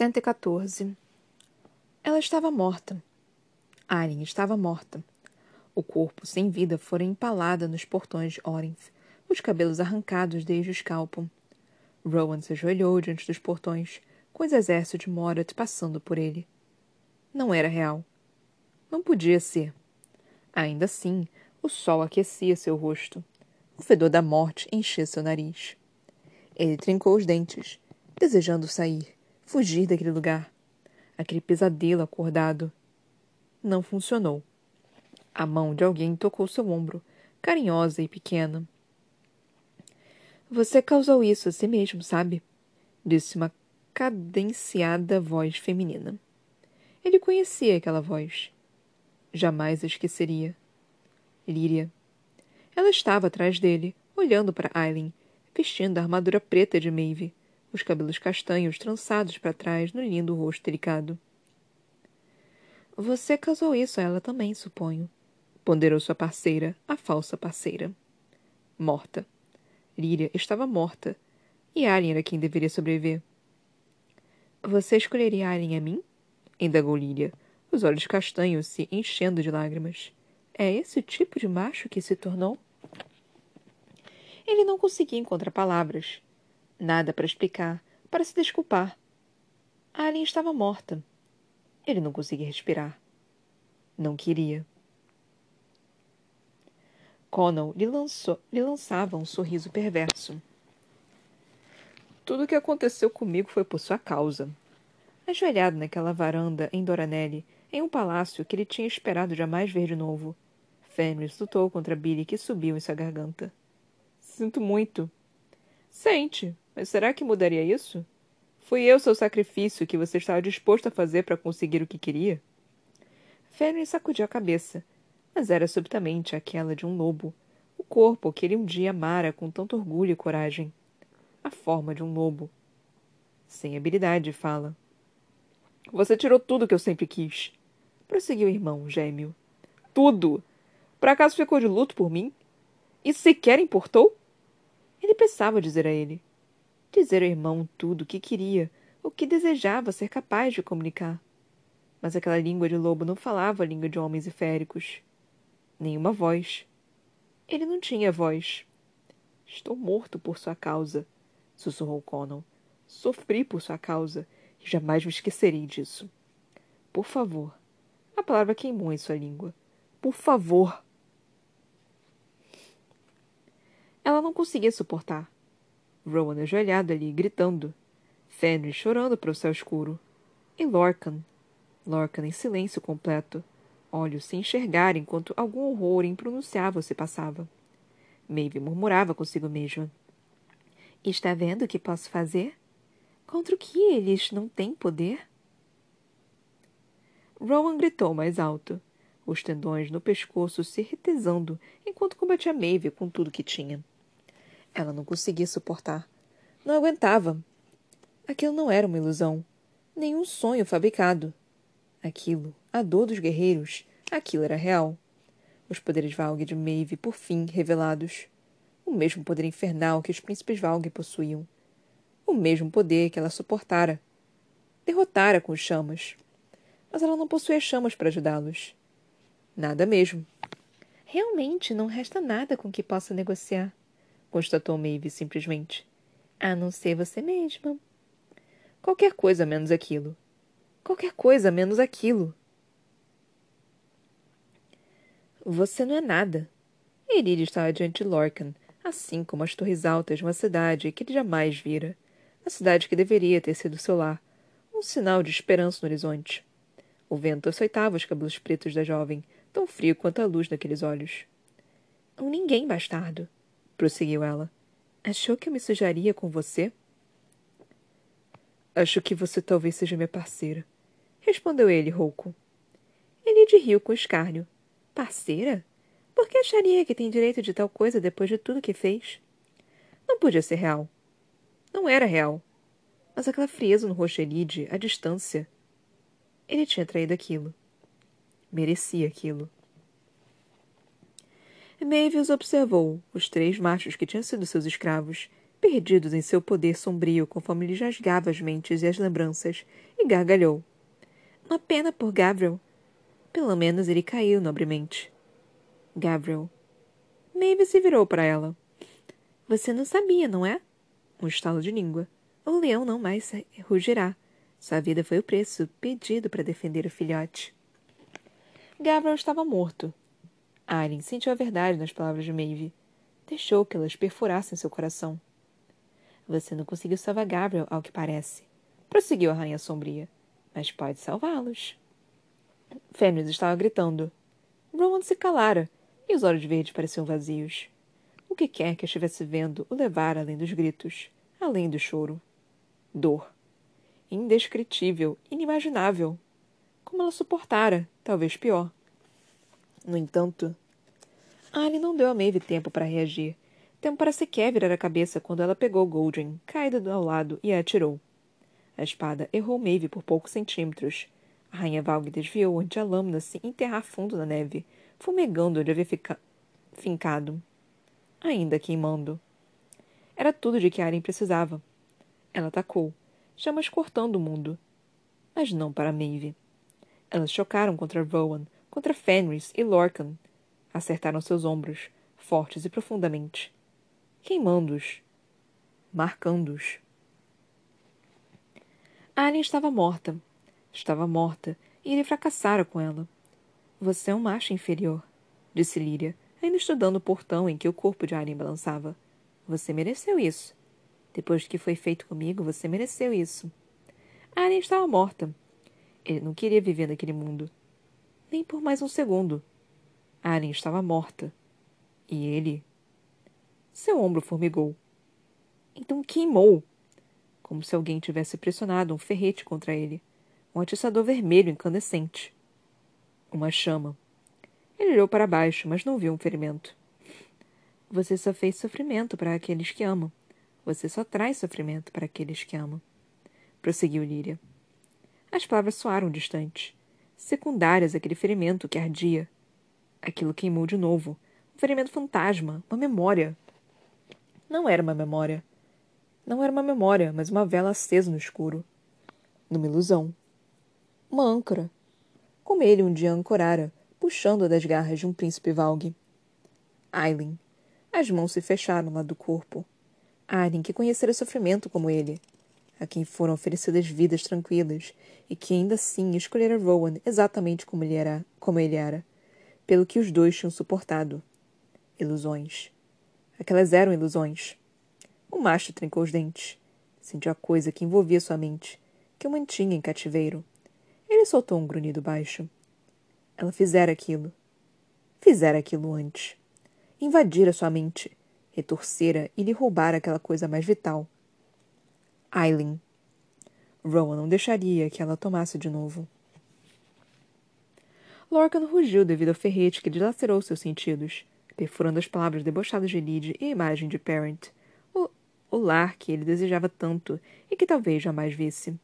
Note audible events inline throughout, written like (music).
114 Ela estava morta. Arya estava morta. O corpo sem vida fora empalada nos portões de Orenth, os cabelos arrancados desde o escalpo. Rowan se ajoelhou diante dos portões, com os exércitos de Morat passando por ele. Não era real. Não podia ser. Ainda assim, o sol aquecia seu rosto. O fedor da morte enchia seu nariz. Ele trincou os dentes, desejando sair, fugir daquele lugar. Aquele pesadelo acordado. Não funcionou. A mão de alguém tocou seu ombro, carinhosa e pequena. Você causou isso a si mesmo, sabe? Disse uma cadenciada voz feminina. Ele conhecia aquela voz. Jamais a esqueceria. Líria. Ela estava atrás dele, olhando para Aileen, vestindo a armadura preta de Maeve, os cabelos castanhos trançados para trás no lindo rosto delicado. Você causou isso a ela também, suponho ponderou sua parceira, a falsa parceira. Morta. Líria estava morta. E Alien era quem deveria sobreviver. Você escolheria Alien a mim? indagou Líria, os olhos castanhos se enchendo de lágrimas. É esse o tipo de macho que se tornou? Ele não conseguia encontrar palavras. Nada para explicar, para se desculpar. Alien estava morta. Ele não conseguia respirar. Não queria. Connell lhe, lançou, lhe lançava um sorriso perverso. Tudo o que aconteceu comigo foi por sua causa. Ajoelhado naquela varanda em Doranelli, em um palácio que ele tinha esperado jamais ver de novo, Fenris lutou contra Billy que subiu em sua garganta. Sinto muito. Sente, mas será que mudaria isso? Fui eu seu sacrifício que você estava disposto a fazer para conseguir o que queria? Fenris sacudiu a cabeça, mas era subitamente aquela de um lobo, o corpo que ele um dia amara com tanto orgulho e coragem. A forma de um lobo. Sem habilidade de fala. Você tirou tudo que eu sempre quis. Prosseguiu o irmão, gêmeo. Tudo! Por acaso ficou de luto por mim? Isso sequer importou? Ele pensava dizer a ele. Dizer ao irmão tudo o que queria, o que desejava ser capaz de comunicar. Mas aquela língua de lobo não falava a língua de homens e féricos nenhuma voz. Ele não tinha voz. Estou morto por sua causa, sussurrou Conan. Sofri por sua causa e jamais me esquecerei disso. Por favor. A palavra queimou em sua língua. Por favor. Ela não conseguia suportar. Rowan ajoelhado ali, gritando. Fenris chorando para o céu escuro. E Lorcan. Lorcan em silêncio completo olhos sem enxergar enquanto algum horror impronunciável se passava. Maeve murmurava consigo mesma. Está vendo o que posso fazer? Contra o que eles não têm poder? Rowan gritou mais alto, os tendões no pescoço se retesando enquanto combatia Maeve com tudo que tinha. Ela não conseguia suportar. Não aguentava. Aquilo não era uma ilusão, nem um sonho fabricado. Aquilo, a dor dos guerreiros, aquilo era real. Os poderes Valg de Maeve, por fim, revelados. O mesmo poder infernal que os príncipes Valg possuíam. O mesmo poder que ela suportara. Derrotara com chamas. Mas ela não possuía chamas para ajudá-los. Nada mesmo. Realmente não resta nada com que possa negociar, constatou Maeve simplesmente. A não ser você mesma. Qualquer coisa menos aquilo. Qualquer coisa menos aquilo. Você não é nada. Irid estava diante de Lorcan, assim como as torres altas de uma cidade que ele jamais vira. A cidade que deveria ter sido seu lar. Um sinal de esperança no horizonte. O vento açoitava os cabelos pretos da jovem, tão frio quanto a luz daqueles olhos. Um ninguém, bastardo, prosseguiu ela. Achou que eu me sujaria com você? Acho que você talvez seja minha parceira, respondeu ele, rouco. Elide riu com escárnio. Parceira? Por que acharia que tem direito de tal coisa depois de tudo que fez? Não podia ser real. Não era real. Mas aquela frieza no rosto Elide, à distância. Ele tinha traído aquilo. Merecia aquilo. Maeve os observou, os três machos que tinham sido seus escravos, perdidos em seu poder sombrio conforme lhe rasgava as mentes e as lembranças, e gargalhou. Uma pena por Gabriel. Pelo menos ele caiu nobremente. Gabriel. Maeve se virou para ela. Você não sabia, não é? Um estalo de língua. O leão não mais rugirá. Sua vida foi o preço pedido para defender o filhote. Gabriel estava morto. Arryn sentiu a verdade nas palavras de Maeve. Deixou que elas perfurassem seu coração. Você não conseguiu salvar Gabriel, ao que parece. Prosseguiu a rainha sombria. Mas pode salvá-los. Fenris estava gritando. Rowan se calara, e os olhos verdes pareciam vazios. O que quer que estivesse vendo o levara além dos gritos, além do choro. Dor. Indescritível, inimaginável. Como ela suportara, talvez pior. No entanto, Anne não deu a Maeve tempo para reagir, tempo para sequer virar a cabeça quando ela pegou Goldrin, caída ao lado, e a atirou. A espada errou Maeve por poucos centímetros. A rainha Valg desviou antes a lâmina se enterrar fundo na neve, fumegando onde havia fica... fincado. Ainda queimando. Era tudo de que Aren precisava. Ela atacou, chamas cortando o mundo. Mas não para Maeve. Elas chocaram contra Rowan, contra Fenris e Lorcan. Acertaram seus ombros, fortes e profundamente queimando-os, marcando-os. Alien estava morta. Estava morta, e ele fracassara com ela. Você é um macho inferior, disse Líria, ainda estudando o portão em que o corpo de Alien balançava. Você mereceu isso. Depois do que foi feito comigo, você mereceu isso. Alien estava morta. Ele não queria viver naquele mundo. Nem por mais um segundo. Alien estava morta. E ele seu ombro formigou. Então queimou, como se alguém tivesse pressionado um ferrete contra ele, um atiçador vermelho incandescente. Uma chama. Ele olhou para baixo, mas não viu um ferimento. Você só fez sofrimento para aqueles que amam. Você só traz sofrimento para aqueles que amam. Prosseguiu Líria. As palavras soaram distantes, secundárias àquele ferimento que ardia. Aquilo queimou de novo. Um ferimento fantasma, uma memória, não era uma memória. Não era uma memória, mas uma vela acesa no escuro. Numa ilusão. Uma âncora. Como ele um dia ancorara, puxando-a das garras de um príncipe valgue. Aileen. As mãos se fecharam lá do corpo. Aileen, que conhecera sofrimento como ele, a quem foram oferecidas vidas tranquilas, e que ainda assim escolhera Rowan exatamente como ele era, como ele era, pelo que os dois tinham suportado. Ilusões. Aquelas eram ilusões. O macho trincou os dentes. Sentiu a coisa que envolvia sua mente, que o mantinha em cativeiro. Ele soltou um grunhido baixo. Ela fizera aquilo. Fizera aquilo antes. Invadira sua mente, retorcera e lhe roubara aquela coisa mais vital. Aileen. Rowan não deixaria que ela tomasse de novo. Lorcan rugiu devido ao ferrete que dilacerou seus sentidos perfurando as palavras debochadas de Lyd e a imagem de Parent, o, o lar que ele desejava tanto e que talvez jamais visse.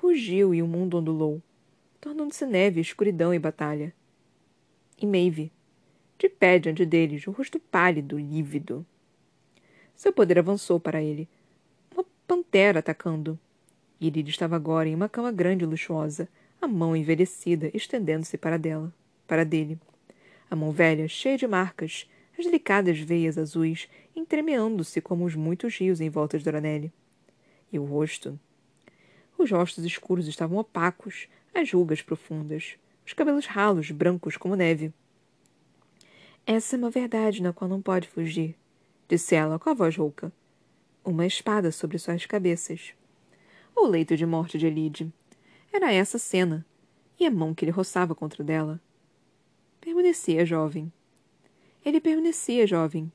Rugiu e o mundo ondulou, tornando-se neve, escuridão e batalha. E Maeve, de pé diante deles, o rosto pálido, lívido. Seu poder avançou para ele, pantera atacando. Lyd estava agora em uma cama grande e luxuosa, a mão envelhecida estendendo-se para dela, para dele a mão velha cheia de marcas, as delicadas veias azuis entremeando-se como os muitos rios em volta de Doranelli. E o rosto? Os rostos escuros estavam opacos, as rugas profundas, os cabelos ralos, brancos como neve. Essa é uma verdade na qual não pode fugir, disse ela com a voz rouca. Uma espada sobre suas cabeças. O leito de morte de Elide. Era essa a cena, e a mão que lhe roçava contra dela Permanecia jovem. Ele permanecia jovem.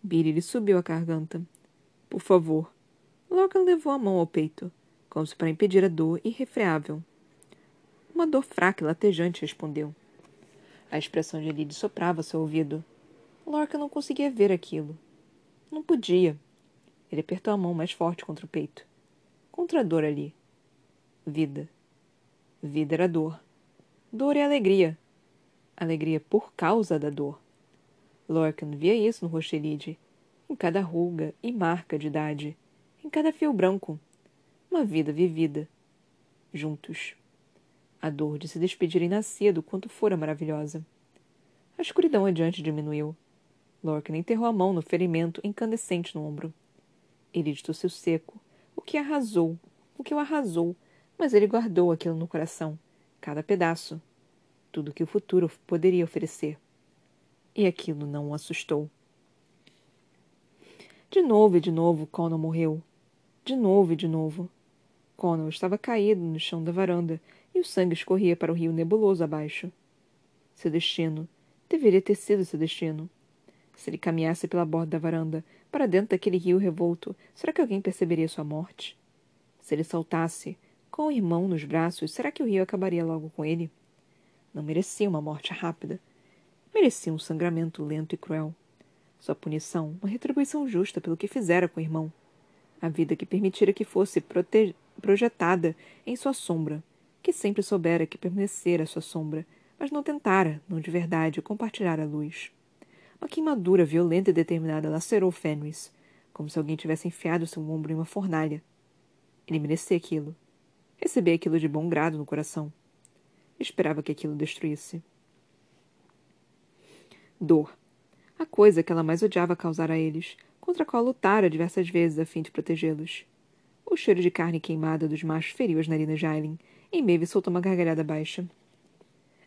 Billy lhe subiu a garganta. Por favor. Logan levou a mão ao peito, como se para impedir a dor irrefreável. Uma dor fraca e latejante respondeu. A expressão de Lily soprava seu ouvido. Lorca não conseguia ver aquilo. Não podia. Ele apertou a mão mais forte contra o peito. Contra a dor ali. Vida. Vida era dor. Dor é alegria alegria por causa da dor. Lorcan via isso no rosto de Lydie, em cada ruga e marca de idade, em cada fio branco. Uma vida vivida. Juntos. A dor de se despedirem nascia do quanto fora maravilhosa. A escuridão adiante diminuiu. Lorcan enterrou a mão no ferimento incandescente no ombro. Ele tossiu seco, o que arrasou, o que o arrasou, mas ele guardou aquilo no coração, cada pedaço, tudo que o futuro poderia oferecer. E aquilo não o assustou. De novo e de novo, Connell morreu. De novo e de novo. Connell estava caído no chão da varanda e o sangue escorria para o rio nebuloso abaixo. Seu destino deveria ter sido seu destino. Se ele caminhasse pela borda da varanda, para dentro daquele rio revolto, será que alguém perceberia sua morte? Se ele saltasse, com o irmão nos braços, será que o rio acabaria logo com ele? Não merecia uma morte rápida. Merecia um sangramento lento e cruel. Sua punição, uma retribuição justa pelo que fizera com o irmão. A vida que permitira que fosse projetada em sua sombra, que sempre soubera que permanecera sua sombra, mas não tentara, não de verdade, compartilhar a luz. Uma queimadura violenta e determinada lacerou Fenris, como se alguém tivesse enfiado seu ombro em uma fornalha. Ele merecia aquilo. Recebia aquilo de bom grado no coração. Esperava que aquilo destruísse. Dor a coisa que ela mais odiava causar a eles, contra a qual lutara diversas vezes a fim de protegê-los. O cheiro de carne queimada dos machos feriu as narinas de Aileen, e Maeve soltou uma gargalhada baixa.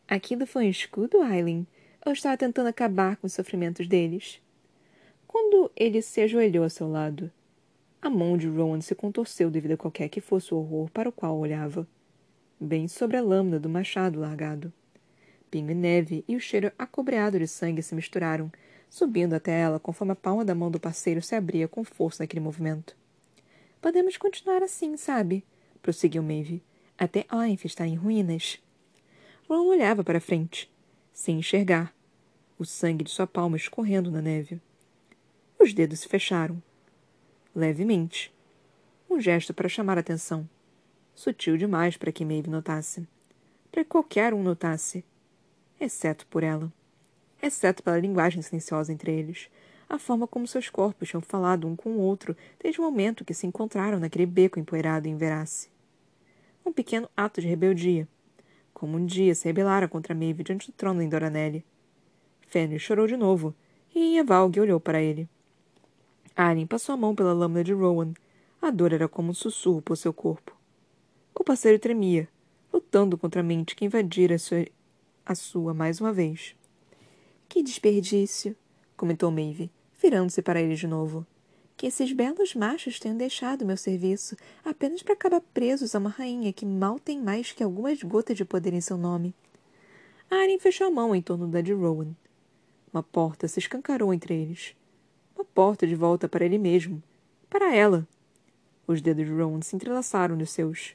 Aquilo foi um escudo, Aileen? Ou estava tentando acabar com os sofrimentos deles? Quando ele se ajoelhou a seu lado, a mão de Rowan se contorceu devido a qualquer que fosse o horror para o qual olhava. Bem sobre a lâmina do machado largado. Pinho e neve e o cheiro acobreado de sangue se misturaram, subindo até ela conforme a palma da mão do parceiro se abria com força naquele movimento. Podemos continuar assim, sabe? prosseguiu Maeve. Até Oinf estar em ruínas. Ron olhava para frente, sem enxergar, o sangue de sua palma escorrendo na neve. Os dedos se fecharam. Levemente. Um gesto para chamar atenção. Sutil demais para que Maeve notasse. Para que qualquer um notasse. Exceto por ela exceto pela linguagem silenciosa entre eles, a forma como seus corpos tinham falado um com o outro desde o momento que se encontraram naquele beco empoeirado em Verace. Um pequeno ato de rebeldia, como um dia se rebelara contra Maeve diante do trono em Doranelli. Fenrir chorou de novo, e Evalg olhou para ele. Arryn passou a mão pela lâmina de Rowan. A dor era como um sussurro por seu corpo. O parceiro tremia, lutando contra a mente que invadira a sua, a sua mais uma vez. Que desperdício, comentou Maeve, virando-se para ele de novo. Que esses belos machos tenham deixado meu serviço apenas para acabar presos a uma rainha que mal tem mais que algumas gotas de poder em seu nome. Arryn fechou a mão em torno da de Rowan. Uma porta se escancarou entre eles. Uma porta de volta para ele mesmo. Para ela. Os dedos de Rowan se entrelaçaram nos seus.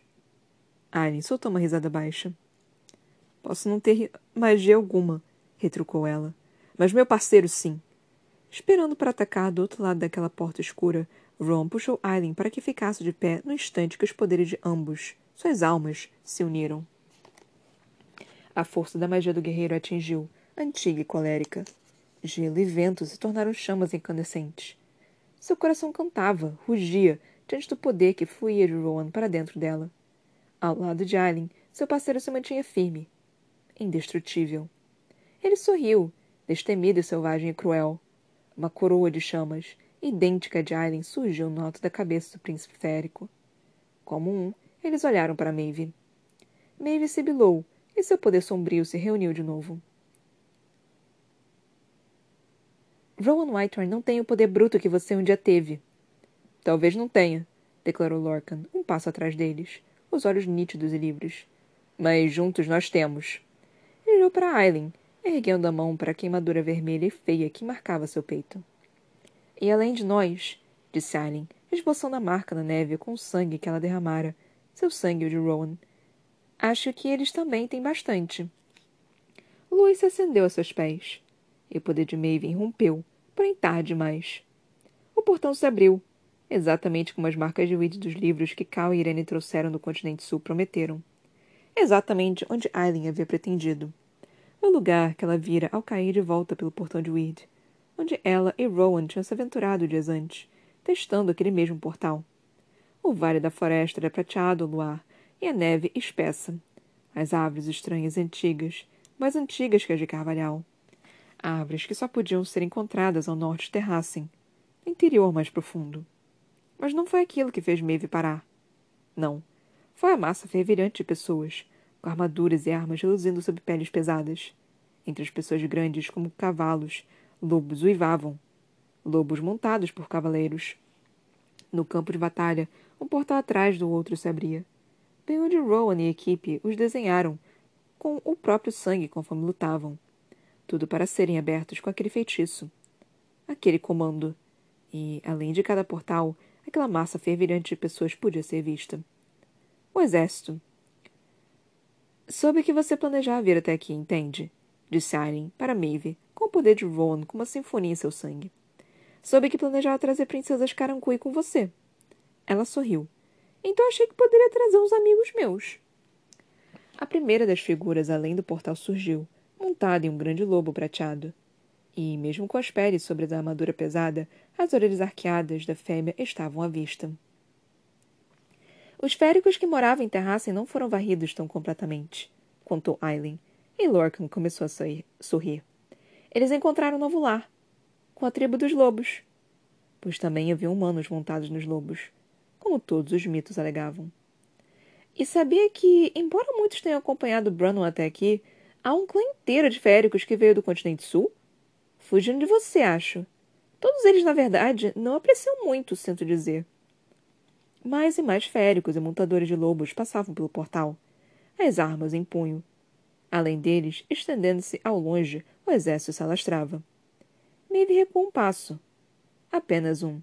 Arryn soltou uma risada baixa. Posso não ter magia alguma, retrucou ela mas meu parceiro sim. Esperando para atacar do outro lado daquela porta escura, Ron puxou Aileen para que ficasse de pé no instante que os poderes de ambos, suas almas, se uniram. A força da magia do guerreiro atingiu, antiga e colérica. Gelo e vento se tornaram chamas incandescentes. Seu coração cantava, rugia, diante do poder que fluía de Rowan para dentro dela. Ao lado de Aileen, seu parceiro se mantinha firme, indestrutível. Ele sorriu, destemida e selvagem e cruel. Uma coroa de chamas, idêntica de Aileen, surgiu no alto da cabeça do príncipe férico. Como um, eles olharam para Maeve. Maeve sibilou, e seu poder sombrio se reuniu de novo. Rowan Whitehorn não tem o poder bruto que você um dia teve. Talvez não tenha, declarou Lorcan, um passo atrás deles, os olhos nítidos e livres. Mas juntos nós temos. Ele olhou para Aileen, erguendo a mão para a queimadura vermelha e feia que marcava seu peito. E além de nós, disse Aileen, esboçando a marca na neve com o sangue que ela derramara, seu sangue o de Rowan. Acho que eles também têm bastante. Louis se acendeu a seus pés, e o poder de Maven rompeu, tarde demais. O portão se abriu, exatamente como as marcas de Weed dos livros que Cal e Irene trouxeram do continente sul prometeram. Exatamente onde Aileen havia pretendido o lugar que ela vira ao cair de volta pelo portão de Weed. onde ela e Rowan tinham se aventurado dias antes, testando aquele mesmo portal. O vale da floresta era prateado ao luar e a neve espessa. As árvores estranhas e antigas, mais antigas que as de Carvalhal. Árvores que só podiam ser encontradas ao norte de Terrassen, no interior mais profundo. Mas não foi aquilo que fez Maeve parar. Não. Foi a massa fervilhante de pessoas, com armaduras e armas reluzindo sob peles pesadas. Entre as pessoas grandes, como cavalos, lobos uivavam. Lobos montados por cavaleiros. No campo de batalha, um portal atrás do outro se abria. Bem onde Rowan e a equipe os desenharam, com o próprio sangue conforme lutavam. Tudo para serem abertos com aquele feitiço. Aquele comando. E, além de cada portal, aquela massa fervilhante de pessoas podia ser vista. O exército. Soube que você planejava vir até aqui, entende? Disse Aileen para Maeve, com o poder de Rowan como uma sinfonia em seu sangue. Soube que planejava trazer princesas Carancui com você. Ela sorriu. Então achei que poderia trazer uns amigos meus. A primeira das figuras além do portal surgiu, montada em um grande lobo prateado. E, mesmo com as peles sobre a armadura pesada, as orelhas arqueadas da fêmea estavam à vista. Os féricos que moravam em Terrassen não foram varridos tão completamente, contou Aileen, e Lorcan começou a sorrir. Eles encontraram um novo lar, com a tribo dos lobos. Pois também havia humanos montados nos lobos, como todos os mitos alegavam. E sabia que, embora muitos tenham acompanhado Brannon até aqui, há um clã inteiro de féricos que veio do continente sul? Fugindo de você, acho. Todos eles, na verdade, não apreciam muito, sinto dizer. Mais e mais féricos e montadores de lobos passavam pelo portal, as armas em punho. Além deles, estendendo-se ao longe, o exército se alastrava. Maeve recuou um passo. Apenas um.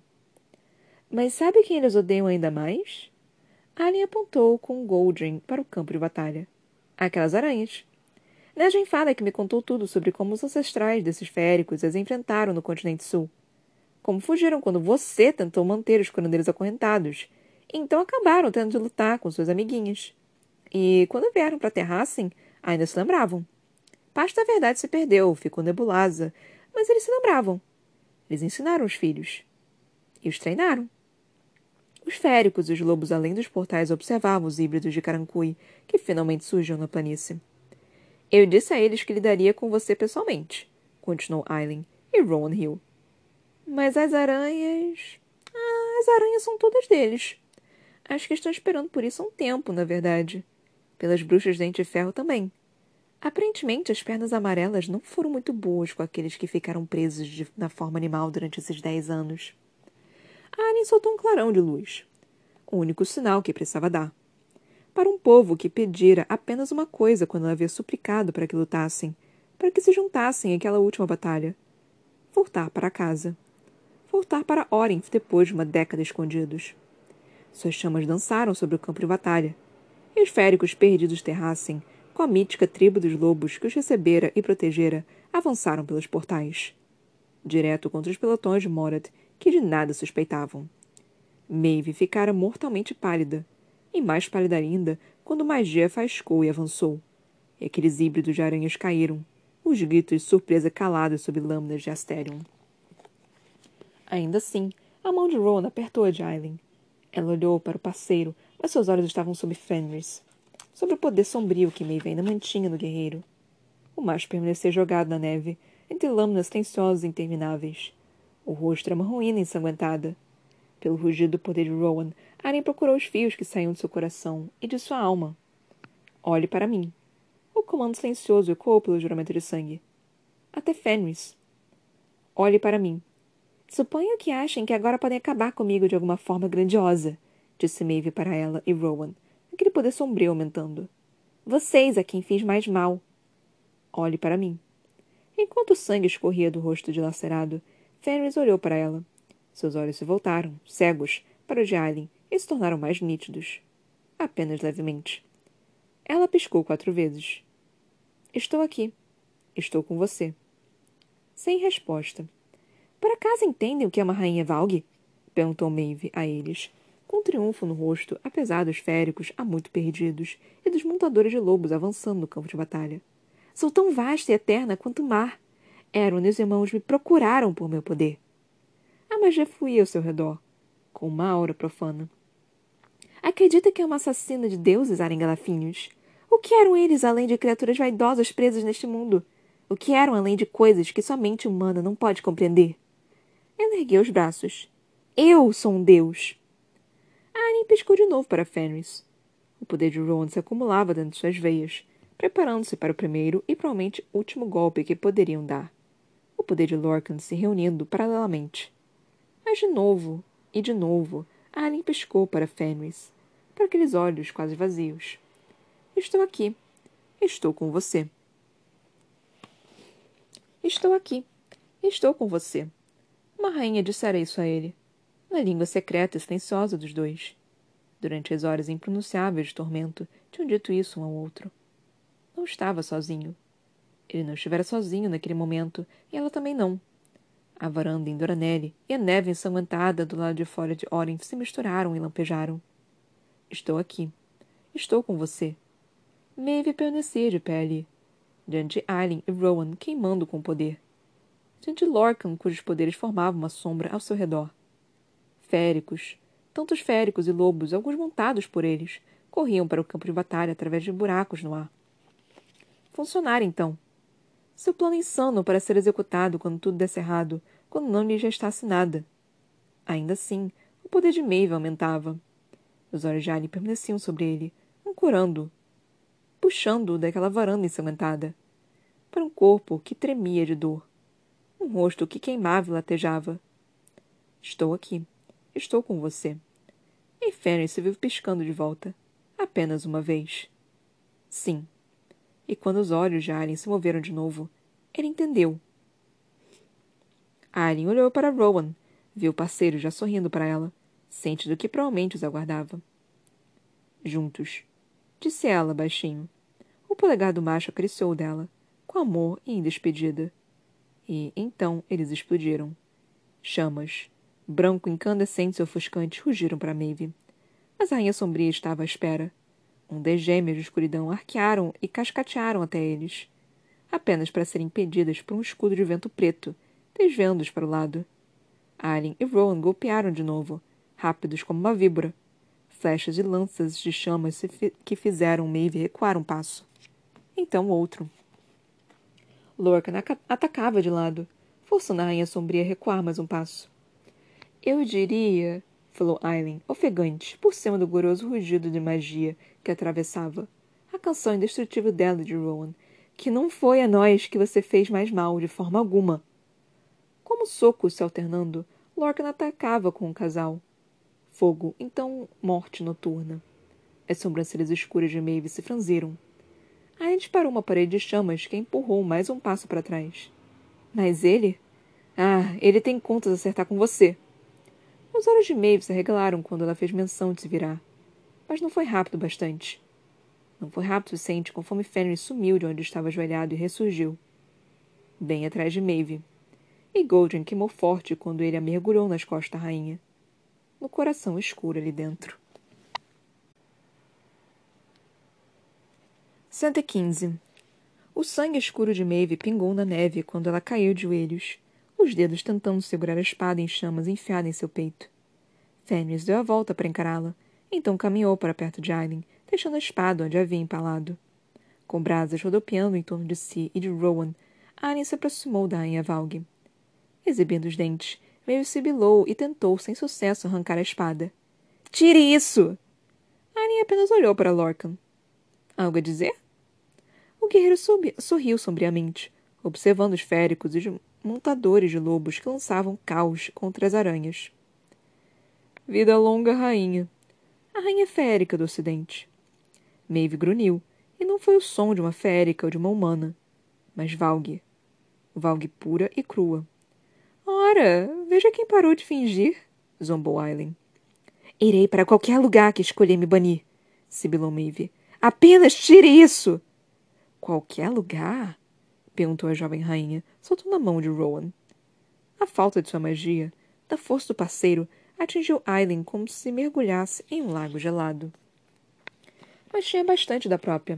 Mas sabe quem eles odeiam ainda mais? Alien apontou com Goldring para o campo de batalha. Aquelas aranhas. Nejin fala que me contou tudo sobre como os ancestrais desses féricos as enfrentaram no continente sul. Como fugiram quando você tentou manter os curandeiros acorrentados então acabaram tendo de lutar com suas amiguinhas. E quando vieram para Terrassen, ainda se lembravam. Parte da verdade se perdeu, ficou nebulosa, mas eles se lembravam. Eles ensinaram os filhos. E os treinaram. Os féricos e os lobos além dos portais observavam os híbridos de Carancui, que finalmente surgiam na planície. Eu disse a eles que lidaria com você pessoalmente, continuou Aileen, e Rowan riu. Mas as aranhas. Ah, as aranhas são todas deles. Acho que estão esperando por isso há um tempo, na verdade. Pelas bruxas de dente de ferro também. Aparentemente, as pernas amarelas não foram muito boas com aqueles que ficaram presos de, na forma animal durante esses dez anos. A Annie soltou um clarão de luz. O único sinal que precisava dar. Para um povo que pedira apenas uma coisa quando ela havia suplicado para que lutassem, para que se juntassem àquela última batalha. Voltar para casa. Voltar para Orinth depois de uma década escondidos. Suas chamas dançaram sobre o campo de batalha. E os féricos perdidos terrassem, com a mítica tribo dos lobos que os recebera e protegera, avançaram pelos portais. Direto contra os pelotões de Morat, que de nada suspeitavam. Maeve ficara mortalmente pálida, e mais pálida ainda quando magia faiscou e avançou. E aqueles híbridos de aranhas caíram, os gritos de surpresa calados sob lâminas de Asterion. Ainda assim, a mão de Rowan apertou a de Aileen. Ela olhou para o parceiro, mas seus olhos estavam sobre Fenris, sobre o poder sombrio que Maeve ainda mantinha no guerreiro. O macho permaneceu jogado na neve, entre lâminas tensiosas e intermináveis. O rosto era uma ruína ensanguentada. Pelo rugido do poder de Rowan, Aren procurou os fios que saíam de seu coração e de sua alma. Olhe para mim. O comando silencioso ecoou pelo juramento de sangue. Até Fenris. Olhe para mim. Suponho que achem que agora podem acabar comigo de alguma forma grandiosa, disse Maeve para ela e Rowan, aquele poder sombrio aumentando. Vocês a quem fiz mais mal. Olhe para mim. Enquanto o sangue escorria do rosto dilacerado, Fenris olhou para ela. Seus olhos se voltaram, cegos, para os de Aileen e se tornaram mais nítidos. Apenas levemente. Ela piscou quatro vezes. Estou aqui. Estou com você. Sem resposta. Por acaso entendem o que é uma rainha Valgue? Perguntou Maeve a eles, com triunfo no rosto, apesar dos féricos há muito perdidos e dos montadores de lobos avançando no campo de batalha. Sou tão vasta e eterna quanto o mar. Eram onde os irmãos me procuraram por meu poder. A magia fluía ao seu redor, com uma aura profana. Acredita que é uma assassina de deuses, Aren Galafinhos? O que eram eles além de criaturas vaidosas presas neste mundo? O que eram além de coisas que somente humana não pode compreender? Ela ergueu os braços. Eu sou um deus! Aren piscou de novo para Fenris. O poder de Rowan se acumulava dentro de suas veias, preparando-se para o primeiro e provavelmente último golpe que poderiam dar. O poder de Lorcan se reunindo paralelamente. Mas de novo, e de novo, Aren piscou para Fenris, para aqueles olhos quase vazios. Estou aqui. Estou com você. Estou aqui. Estou com você. Uma rainha dissera isso a ele, na língua secreta e silenciosa dos dois. Durante as horas impronunciáveis de tormento, tinham dito isso um ao outro. Não estava sozinho. Ele não estivera sozinho naquele momento, e ela também não. A varanda em Doranelli e a neve ensanguentada do lado de fora de Oren se misturaram e lampejaram. Estou aqui. Estou com você. Maeve permanecia de pé ali, diante de Aileen e Rowan queimando com poder. Diante de Lorcan, cujos poderes formavam uma sombra ao seu redor. Féricos, tantos féricos e lobos, alguns montados por eles, corriam para o campo de batalha através de buracos no ar. Funcionara então. Seu plano insano para ser executado quando tudo desse errado, quando não lhe restasse nada. Ainda assim, o poder de Maeve aumentava. Os olhos de Aileen permaneciam sobre ele, ancorando-o puxando-o daquela varanda ensanguentada, para um corpo que tremia de dor, um rosto que queimava e latejava. Estou aqui. Estou com você. E Fenris se viu piscando de volta, apenas uma vez. Sim. E quando os olhos de Alien se moveram de novo, ele entendeu. Alien olhou para Rowan, viu o parceiro já sorrindo para ela, ciente do que provavelmente os aguardava. Juntos, disse ela baixinho. O polegar do macho acariciou dela, com amor e em despedida. E, então, eles explodiram. Chamas, branco incandescentes e ofuscantes, rugiram para Maeve. Mas a rainha sombria estava à espera. Um gêmeas de escuridão arquearam e cascatearam até eles, apenas para serem impedidas por um escudo de vento preto, desviando-os para o lado. Alien e Rowan golpearam de novo, rápidos como uma víbora. Flechas e lanças de chamas que fizeram Maeve recuar um passo então outro. Lorcan atacava de lado, forçando a rainha sombria a recuar mais um passo. Eu diria, falou Aileen, ofegante, por cima do glorioso rugido de magia que atravessava, a canção indestrutível dela de Rowan, que não foi a nós que você fez mais mal, de forma alguma. Como socos se alternando, Lorcan atacava com o casal. Fogo, então morte noturna. As sobrancelhas escuras de Maeve se franziram. Aí disparou uma parede de chamas que empurrou mais um passo para trás. Mas ele? Ah, ele tem contas a acertar com você. Os olhos de Maeve se arregalaram quando ela fez menção de se virar. Mas não foi rápido bastante. Não foi rápido o suficiente conforme Fenrir sumiu de onde estava ajoelhado e ressurgiu. Bem atrás de Maeve. E Goldrin queimou forte quando ele a mergulhou nas costas da rainha. No coração escuro ali dentro. 115. O sangue escuro de Maeve pingou na neve quando ela caiu de joelhos, os dedos tentando segurar a espada em chamas enfiada em seu peito. Fenris deu a volta para encará-la, então caminhou para perto de Aileen, deixando a espada onde havia empalado. Com brasas rodopiando em torno de si e de Rowan, Aileen se aproximou da rainha Valg. Exibindo os dentes, Maeve sibilou e tentou, sem sucesso, arrancar a espada. Tire isso! Aileen apenas olhou para Lorcan. Algo a dizer? O guerreiro sorriu sombriamente, observando os féricos e montadores de lobos que lançavam caos contra as aranhas. Vida longa, rainha. A rainha férica do ocidente. Maeve grunhiu, e não foi o som de uma férica ou de uma humana, mas Valg. Valg pura e crua. Ora, veja quem parou de fingir, zombou Aileen. Irei para qualquer lugar que escolher me banir, sibilou Maeve. Apenas tire isso! Qualquer lugar? perguntou a jovem rainha, soltando a mão de Rowan. A falta de sua magia, da força do parceiro, atingiu Aileen como se mergulhasse em um lago gelado. Mas tinha bastante da própria.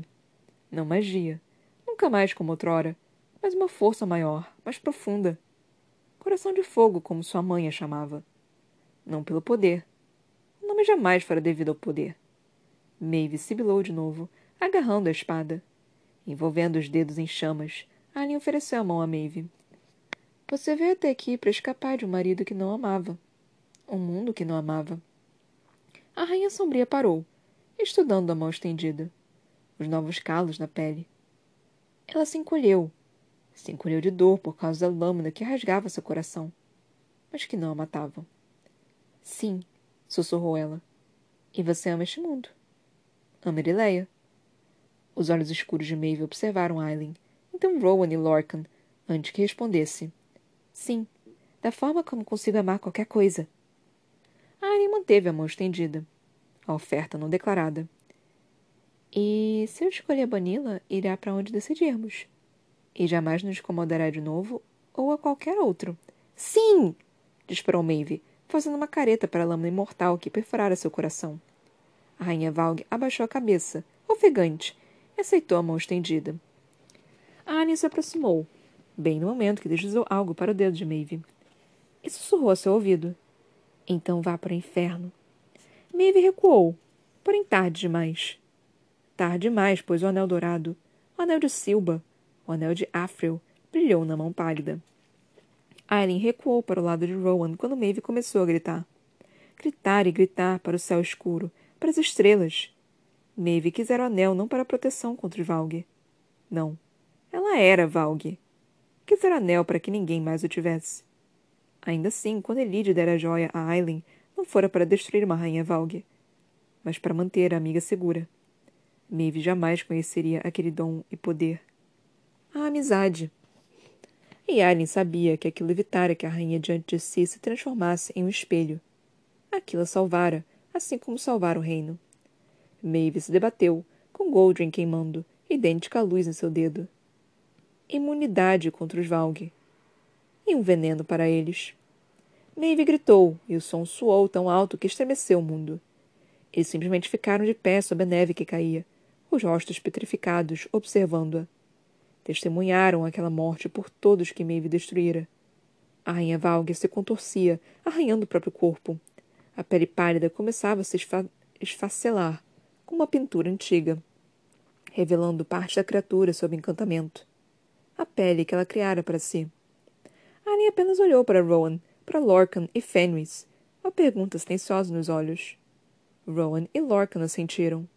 Não magia, nunca mais como outrora, mas uma força maior, mais profunda. Coração de fogo, como sua mãe a chamava. Não pelo poder. O nome jamais fora devido ao poder. Maeve sibilou de novo, agarrando a espada. Envolvendo os dedos em chamas, Alien ofereceu a mão a Maeve. Você veio até aqui para escapar de um marido que não amava. Um mundo que não amava. A rainha sombria parou, estudando a mão estendida. Os novos calos na pele. Ela se encolheu. Se encolheu de dor por causa da lâmina que rasgava seu coração, mas que não a matava. Sim, sussurrou ela. E você ama este mundo. Ama Erileia. Os olhos escuros de Maeve observaram Aileen, então Rowan e Lorcan, antes que respondesse. Sim, da forma como consigo amar qualquer coisa. Aileen manteve a mão estendida, a oferta não declarada. E se eu escolher Banila, irá para onde decidirmos. E jamais nos incomodará de novo, ou a qualquer outro. Sim! disparou Maeve, fazendo uma careta para a lâmina imortal que perfurara seu coração. A rainha Valg abaixou a cabeça, ofegante, aceitou a mão estendida. A se aproximou, bem no momento que deslizou algo para o dedo de Maeve. E sussurrou a seu ouvido. Então vá para o inferno. Maeve recuou, porém tarde demais. Tarde demais, pois o anel dourado, o anel de Silba, o anel de Afrel, brilhou na mão pálida. Aileen recuou para o lado de Rowan quando Maeve começou a gritar. Gritar e gritar para o céu escuro, para as estrelas. Maeve quisera o anel não para proteção contra Valg. Não. Ela era Valg. Quisera anel para que ninguém mais o tivesse. Ainda assim, quando Elide dera a joia a Aileen, não fora para destruir uma rainha Valg, mas para manter a amiga segura. Maeve jamais conheceria aquele dom e poder. A amizade. E Aileen sabia que aquilo evitara que a rainha diante de si se transformasse em um espelho. Aquilo a salvara, assim como salvara o reino. Maeve se debateu, com Goldrin queimando, idêntica à luz em seu dedo. Imunidade contra os Valg. E um veneno para eles. Maeve gritou, e o som soou tão alto que estremeceu o mundo. Eles simplesmente ficaram de pé sob a neve que caía, os rostos petrificados, observando-a. Testemunharam aquela morte por todos que Maeve destruíra. A rainha Valg se contorcia, arranhando o próprio corpo. A pele pálida começava a se esfa esfacelar, como uma pintura antiga, revelando parte da criatura sob encantamento. A pele que ela criara para si. Annie apenas olhou para Rowan, para Lorcan e Fenris, uma pergunta silenciosa nos olhos. Rowan e Lorcan assentiram.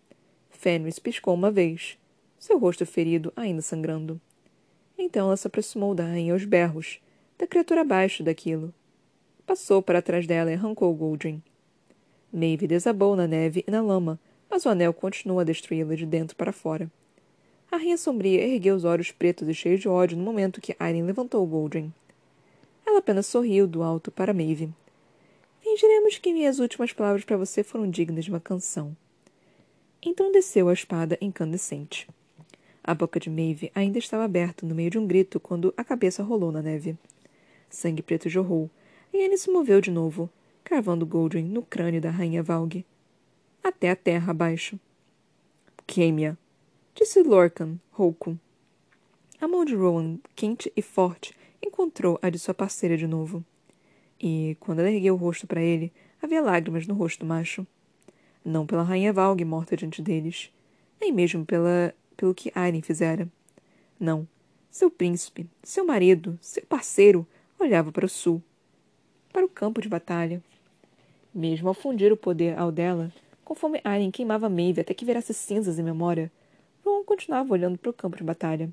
Fenris piscou uma vez, seu rosto ferido ainda sangrando. Então ela se aproximou da rainha aos berros, da criatura abaixo daquilo. Passou para trás dela e arrancou Goldrin. Maeve desabou na neve e na lama, mas o anel continuou a destruí-la de dentro para fora. A rainha sombria ergueu os olhos pretos e cheios de ódio no momento que Aileen levantou Goldrin. Ela apenas sorriu do alto para Maeve. Fingiremos que minhas últimas palavras para você foram dignas de uma canção. Então desceu a espada incandescente. A boca de Maeve ainda estava aberta no meio de um grito quando a cabeça rolou na neve. Sangue preto jorrou, e Anne se moveu de novo, cravando Goldrin no crânio da rainha Valg. Até a terra abaixo. Queime-a, disse Lorcan, rouco. A mão de Rowan, quente e forte, encontrou a de sua parceira de novo. E, quando ela ergueu o rosto para ele, havia lágrimas no rosto macho. Não pela rainha Valg morta diante deles, nem mesmo pela, pelo que Aileen fizera. Não. Seu príncipe, seu marido, seu parceiro, olhava para o sul, para o campo de batalha. Mesmo ao fundir o poder ao dela, conforme Aileen queimava Maeve até que virasse cinzas em memória, Ron continuava olhando para o campo de batalha,